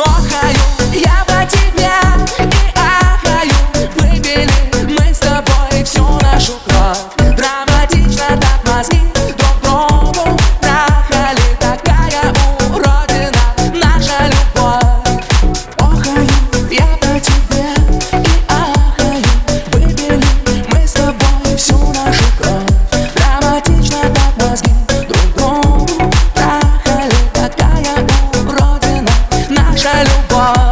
охаю Я по тебе и ахаю Выбили мы с тобой всю нашу кровь. Драматично так мозги toi.